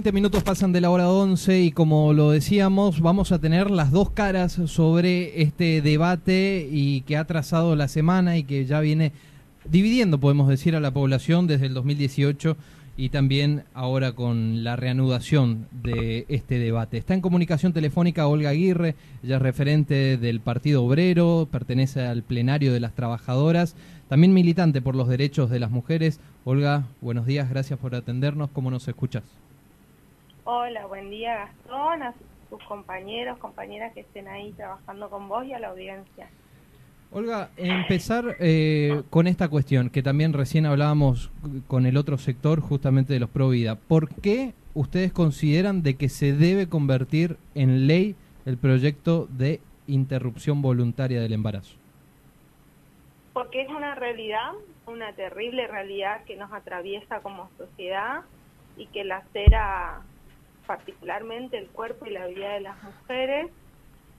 Bueno, 20 minutos pasan de la hora 11 y como lo decíamos, vamos a tener las dos caras sobre este debate y que ha trazado la semana y que ya viene dividiendo, podemos decir, a la población desde el 2018 y también ahora con la reanudación de este debate. Está en comunicación telefónica Olga Aguirre, ella es referente del Partido Obrero, pertenece al plenario de las trabajadoras, también militante por los derechos de las mujeres. Olga, buenos días, gracias por atendernos. ¿Cómo nos escuchas? Hola, buen día Gastón, a tus compañeros, compañeras que estén ahí trabajando con vos y a la audiencia. Olga, empezar eh, con esta cuestión que también recién hablábamos con el otro sector justamente de los pro vida. ¿Por qué ustedes consideran de que se debe convertir en ley el proyecto de interrupción voluntaria del embarazo? Porque es una realidad, una terrible realidad que nos atraviesa como sociedad y que la cera particularmente el cuerpo y la vida de las mujeres,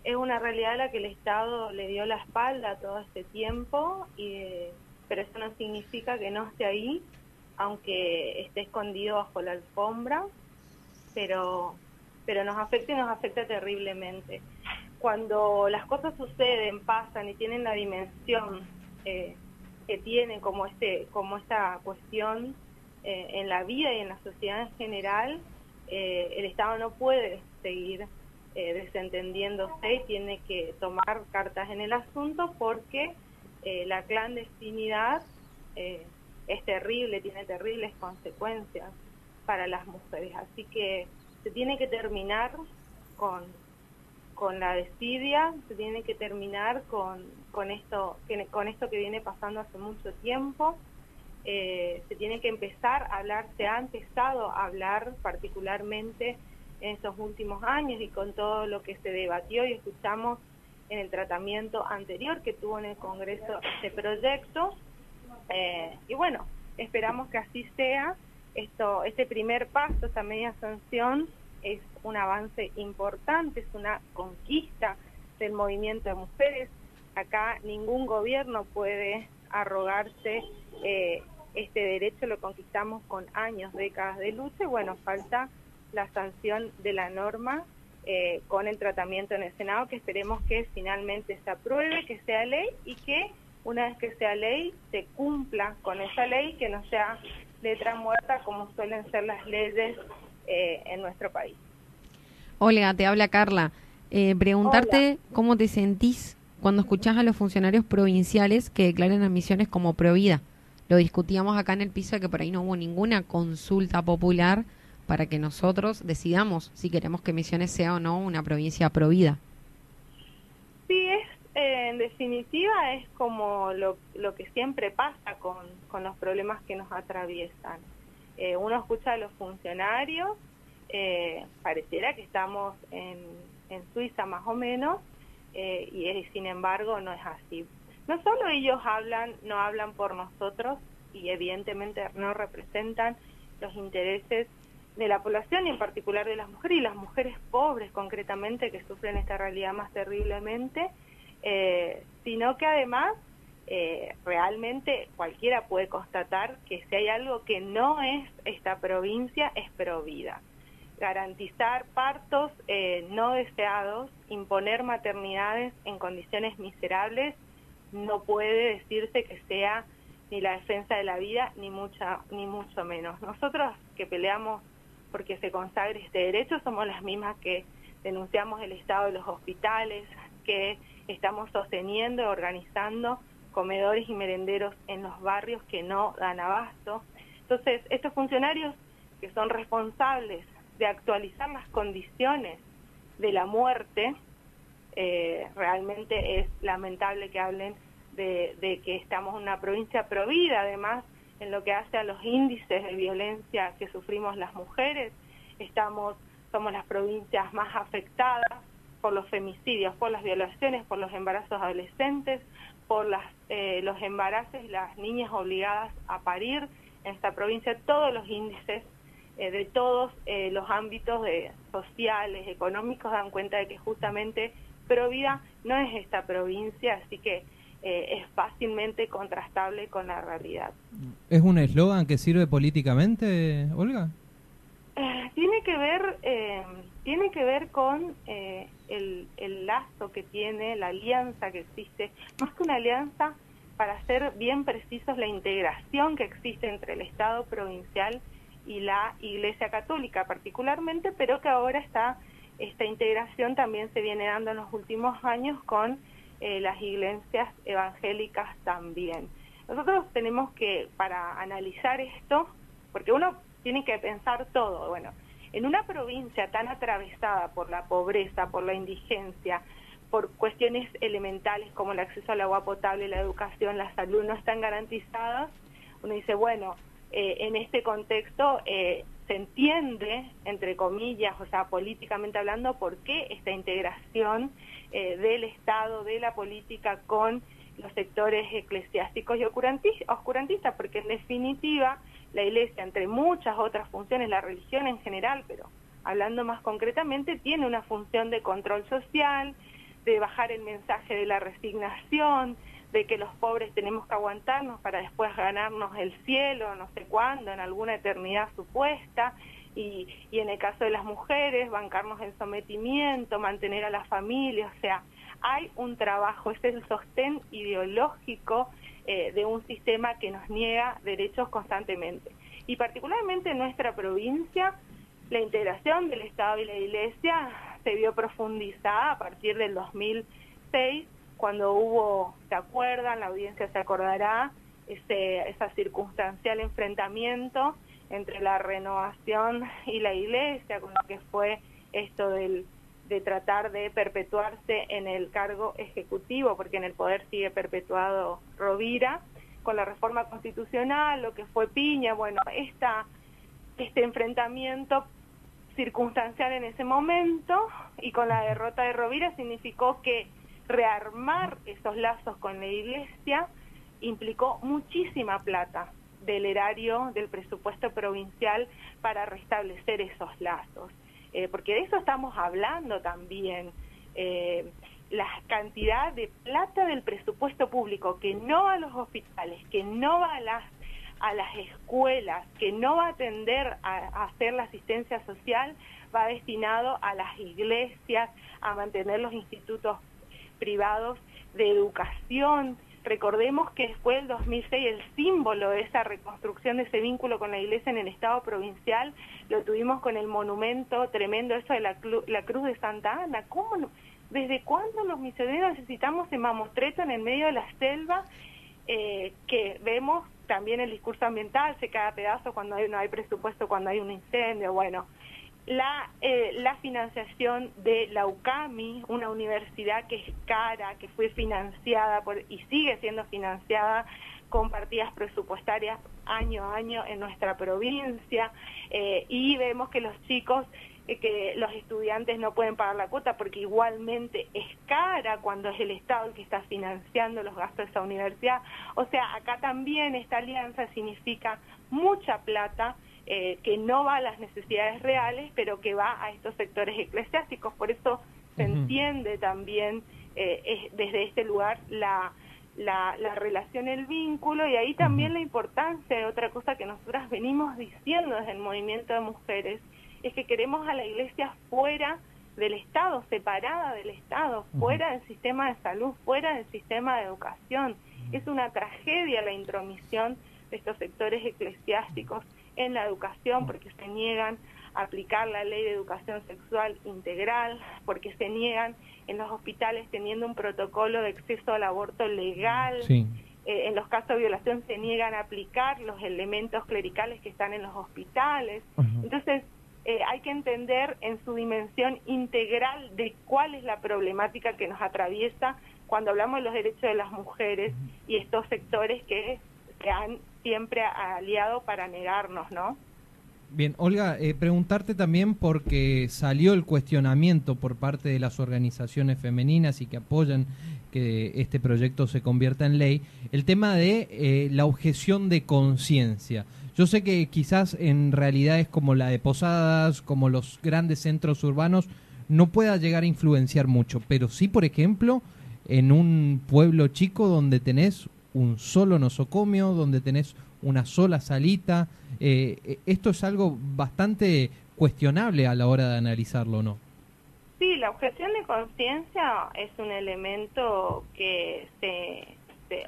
es una realidad a la que el Estado le dio la espalda todo este tiempo, y, pero eso no significa que no esté ahí, aunque esté escondido bajo la alfombra, pero, pero nos afecta y nos afecta terriblemente. Cuando las cosas suceden, pasan y tienen la dimensión eh, que tienen como, este, como esta cuestión eh, en la vida y en la sociedad en general, eh, el Estado no puede seguir eh, desentendiéndose y tiene que tomar cartas en el asunto porque eh, la clandestinidad es terrible, tiene terribles consecuencias para las mujeres. Así que se tiene que terminar con, con la desidia, se tiene que terminar con, con, esto, con esto que viene pasando hace mucho tiempo. Eh, se tiene que empezar a hablar, se ha empezado a hablar particularmente en estos últimos años y con todo lo que se debatió y escuchamos en el tratamiento anterior que tuvo en el Congreso este proyecto. Eh, y bueno, esperamos que así sea. Esto, este primer paso, esta media sanción, es un avance importante, es una conquista del movimiento de mujeres. Acá ningún gobierno puede arrogarse eh, este derecho lo conquistamos con años, décadas de lucha y bueno, falta la sanción de la norma eh, con el tratamiento en el Senado que esperemos que finalmente se apruebe, que sea ley y que una vez que sea ley se cumpla con esa ley, que no sea letra muerta como suelen ser las leyes eh, en nuestro país. Olga, te habla Carla. Eh, preguntarte cómo te sentís cuando escuchás a los funcionarios provinciales que declaran admisiones como prohibida lo discutíamos acá en el piso de que por ahí no hubo ninguna consulta popular para que nosotros decidamos si queremos que Misiones sea o no una provincia provida. Sí, es, eh, en definitiva es como lo, lo que siempre pasa con, con, los problemas que nos atraviesan. Eh, uno escucha a los funcionarios, eh, pareciera que estamos en, en Suiza más o menos, y sin embargo no es así no solo ellos hablan, no hablan por nosotros y evidentemente no representan los intereses de la población y en particular de las mujeres y las mujeres pobres concretamente que sufren esta realidad más terriblemente, eh, sino que además eh, realmente cualquiera puede constatar que si hay algo que no es esta provincia es provida. Garantizar partos eh, no deseados, imponer maternidades en condiciones miserables no puede decirse que sea ni la defensa de la vida ni mucha ni mucho menos. Nosotros que peleamos porque se consagre este derecho somos las mismas que denunciamos el estado de los hospitales, que estamos sosteniendo y organizando comedores y merenderos en los barrios que no dan abasto. Entonces, estos funcionarios que son responsables de actualizar las condiciones de la muerte, eh, realmente es lamentable que hablen de, que estamos en una provincia provida, además en lo que hace a los índices de violencia que sufrimos las mujeres, estamos somos las provincias más afectadas por los femicidios, por las violaciones, por los embarazos adolescentes, por eh, los embarazos y las niñas obligadas a parir en esta provincia, todos los índices eh, de todos los ámbitos sociales, económicos dan cuenta de que justamente Provida no es esta provincia, así que eh, es fácilmente contrastable con la realidad. ¿Es un eslogan que sirve políticamente, Olga? Eh, tiene que ver, eh, tiene que ver con eh, el, el lazo que tiene, la alianza que existe, más que una alianza, para ser bien precisos, la integración que existe entre el Estado provincial y la Iglesia Católica particularmente, pero que ahora está esta integración también se viene dando en los últimos años con las iglesias evangélicas también. Nosotros tenemos que, para analizar esto, porque uno tiene que pensar todo, bueno, en una provincia tan atravesada por la pobreza, por la indigencia, por cuestiones elementales como el acceso al agua potable, la educación, la salud no están garantizadas, uno dice, bueno, eh, en este contexto eh, se entiende, entre comillas, o sea, políticamente hablando, por qué esta integración eh, del Estado, de la política con los sectores eclesiásticos y oscurantistas, porque en definitiva la Iglesia, entre muchas otras funciones, la religión en general, pero hablando más concretamente, tiene una función de control social, de bajar el mensaje de la resignación, de que los pobres tenemos que aguantarnos para después ganarnos el cielo, no sé cuándo, en alguna eternidad supuesta, y, y en el caso de las mujeres, bancarnos en sometimiento, mantener a la familia, o sea, hay un trabajo, es el sostén ideológico eh, de un sistema que nos niega derechos constantemente. Y particularmente en nuestra provincia, la integración del Estado y la Iglesia se vio profundizada a partir del 2006, cuando hubo, ¿se acuerdan? La audiencia se acordará, ese, esa circunstancial enfrentamiento entre la renovación y la Iglesia, con lo que fue esto del de tratar de perpetuarse en el cargo ejecutivo, porque en el poder sigue perpetuado Rovira, con la reforma constitucional, lo que fue Piña, bueno, esta, este enfrentamiento circunstancial en ese momento y con la derrota de Rovira significó que rearmar esos lazos con la iglesia implicó muchísima plata del erario, del presupuesto provincial para restablecer esos lazos. Eh, porque de eso estamos hablando también. Eh, la cantidad de plata del presupuesto público que no va a los hospitales, que no va a las, a las escuelas, que no va a atender a, hacer la asistencia social, va destinado a las iglesias, a mantener los institutos privados de educación, Recordemos que después del 2006 el símbolo de esa reconstrucción de ese vínculo con la iglesia en el Estado provincial. Lo tuvimos con el monumento tremendo eso de la, Cruz de Santa Ana. ¿Cómo, ¿Desde cuándo los misioneros necesitamos ese mamostreto en el medio de la selva eh, que vemos también el discurso ambiental, se cae a pedazo cuando no hay presupuesto, cuando hay un incendio, bueno. La, eh, la financiación de la UCAMI, una universidad que es cara, que fue financiada por, y sigue siendo financiada con partidas presupuestarias año a año en nuestra provincia eh, y vemos que los chicos que los estudiantes no pueden pagar la cuota porque igualmente es cara cuando es el Estado el que está financiando los gastos de esa universidad. O sea, acá también esta alianza significa mucha plata eh, que no va a las necesidades reales, pero que va a estos sectores eclesiásticos. Por eso se entiende también eh, desde este lugar la, la, relación, el vínculo y ahí también la importancia de otra cosa que nosotras venimos diciendo desde el movimiento de mujeres, es que queremos a la iglesia fuera del Estado, separada del Estado, fuera del sistema de salud, fuera del sistema de educación. Es una tragedia la intromisión de estos sectores eclesiásticos en la educación porque se niegan a aplicar la ley de educación sexual integral, porque se niegan en los hospitales teniendo un protocolo de acceso al aborto legal. Eh, en los casos de violación se niegan a aplicar los elementos clericales que están en los hospitales. Entonces, eh, hay que entender en su dimensión integral de cuál es la problemática que nos atraviesa cuando hablamos de los derechos de las mujeres y estos sectores que se han siempre aliado para negarnos, ¿no? Bien, Olga, eh, preguntarte también porque salió el cuestionamiento por parte de las organizaciones femeninas y que apoyan que este proyecto se convierta en ley, el tema de eh, la objeción de conciencia. Yo sé que quizás en realidades como la de Posadas, como los grandes centros urbanos, no pueda llegar a influenciar mucho, pero sí, por ejemplo, en un pueblo chico donde tenés un solo nosocomio, donde tenés una sola salita. Eh, esto es algo bastante cuestionable a la hora de analizarlo, ¿no? Sí, la objeción de conciencia es un elemento que se,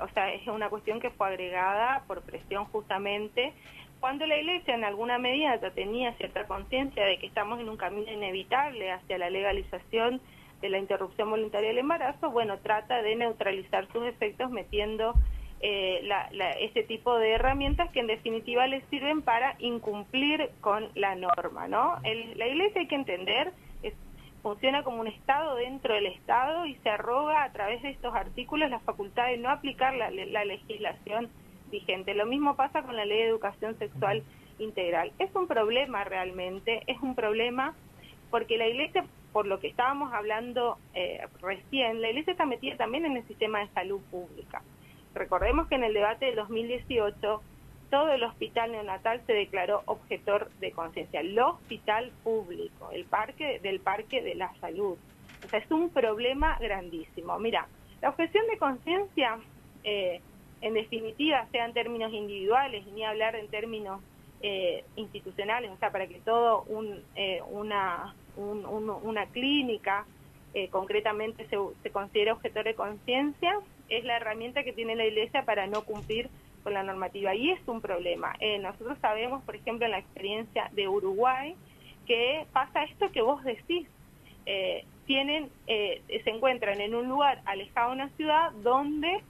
o sea, es una cuestión que fue agregada por presión justamente cuando la Iglesia en alguna medida ya tenía cierta conciencia de que estamos en un camino inevitable hacia la legalización de la interrupción voluntaria del embarazo, bueno, trata de neutralizar sus efectos metiendo eh, ese tipo de herramientas que en definitiva les sirven para incumplir con la norma, ¿no? la Iglesia hay que entender funciona como un Estado dentro del Estado y se arroga a través de estos artículos la facultad de no aplicar la, legislación vigente. Lo mismo pasa con la ley de educación sexual integral. Es un problema realmente, es un problema porque la Iglesia, por lo que estábamos hablando eh, recién, la Iglesia está metida también en el sistema de salud pública. Recordemos que en el debate del 2018 todo el hospital neonatal se declaró objetor de conciencia. El hospital público, el parque del Parque de la Salud. O sea, es un problema grandísimo. Mira, la objeción de conciencia, eh, en definitiva, sea en términos individuales, ni hablar en términos eh, institucionales, o sea, para que todo un, eh, una, una clínica concretamente se, se considere objetor de conciencia, es la herramienta que tiene la Iglesia para no cumplir con la normativa y es un problema. Eh, nosotros sabemos, por ejemplo, en la experiencia de Uruguay, que pasa esto que vos decís. Eh, tienen, eh, se encuentran en un lugar alejado de una ciudad donde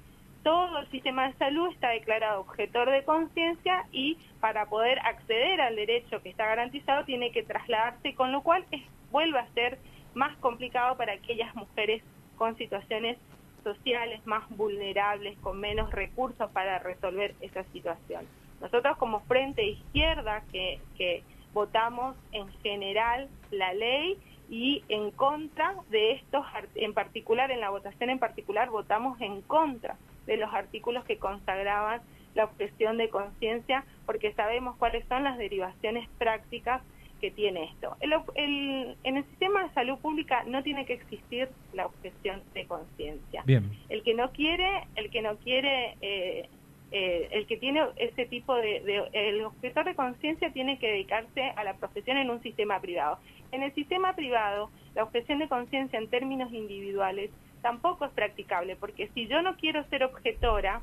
todo el sistema de salud está declarado objetor de conciencia y para poder acceder al derecho que está garantizado tiene que trasladarse, con lo cual es, vuelve a ser más complicado para aquellas mujeres con situaciones sociales más vulnerables, con menos recursos para resolver esa situación. Nosotros como Frente Izquierda, que, votamos en general la ley y en contra de estos, en particular, en la votación en particular, votamos en contra de los artículos que consagraban la objeción de conciencia, porque sabemos cuáles son las derivaciones prácticas que tiene esto. El, en el sistema de salud pública no tiene que existir la objeción de conciencia. El que no quiere, el que no quiere, eh, eh, el que tiene ese tipo de, el objetor de conciencia tiene que dedicarse a la profesión en un sistema privado. En el sistema privado, la objeción de conciencia en términos individuales tampoco es practicable, porque si yo no quiero ser objetora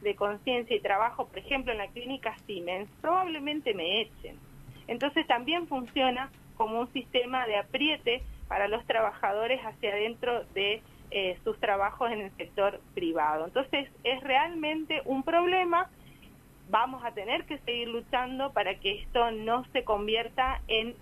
de conciencia y trabajo, por ejemplo, en la clínica Siemens, probablemente me echen entonces también funciona como un sistema de apriete para los trabajadores hacia adentro de eh, sus trabajos en el sector privado. Entonces es realmente un problema. Vamos a tener que seguir luchando para que esto no se convierta en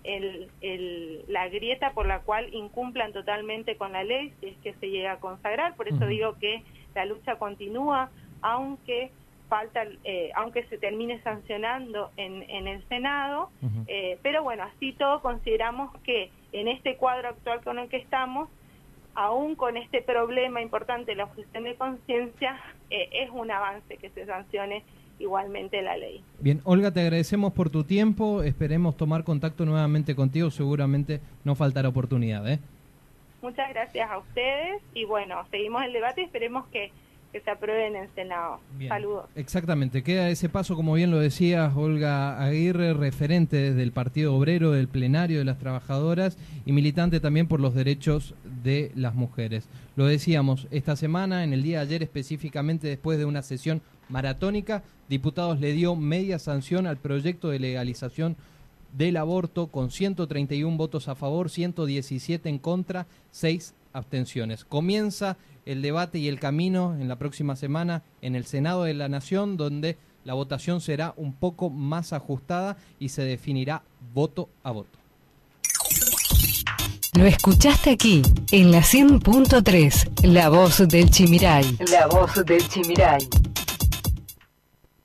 la grieta por la cual incumplan totalmente con la ley si es que se llega a consagrar. Por eso digo que la lucha continúa, aunque falta, eh, aunque se termine sancionando en, en el Senado, eh, pero bueno, así todo consideramos que en este cuadro actual con el que estamos, aún con este problema importante, la objeción de conciencia, eh, es un avance que se sancione igualmente la ley. Bien, Olga, te agradecemos por tu tiempo, esperemos tomar contacto nuevamente contigo, seguramente no faltará oportunidad. ¿eh? Muchas gracias a ustedes y bueno, seguimos el debate y esperemos que que se apruebe en el Senado. Saludos. Exactamente, queda ese paso, como bien lo decía Olga Aguirre, referente desde el Partido Obrero, del plenario de las trabajadoras y militante también por los derechos de las mujeres. Lo decíamos, esta semana, en el día de ayer específicamente después de una sesión maratónica, diputados le dio media sanción al proyecto de legalización del aborto con 131 votos a favor, 117 en contra, 6 abstenciones. Comienza el debate y el camino en la próxima semana en el Senado de la Nación, donde la votación será un poco más ajustada y se definirá voto a voto. Lo escuchaste aquí, en la 100.3, La Voz del Chimiray. La Voz del Chimiray.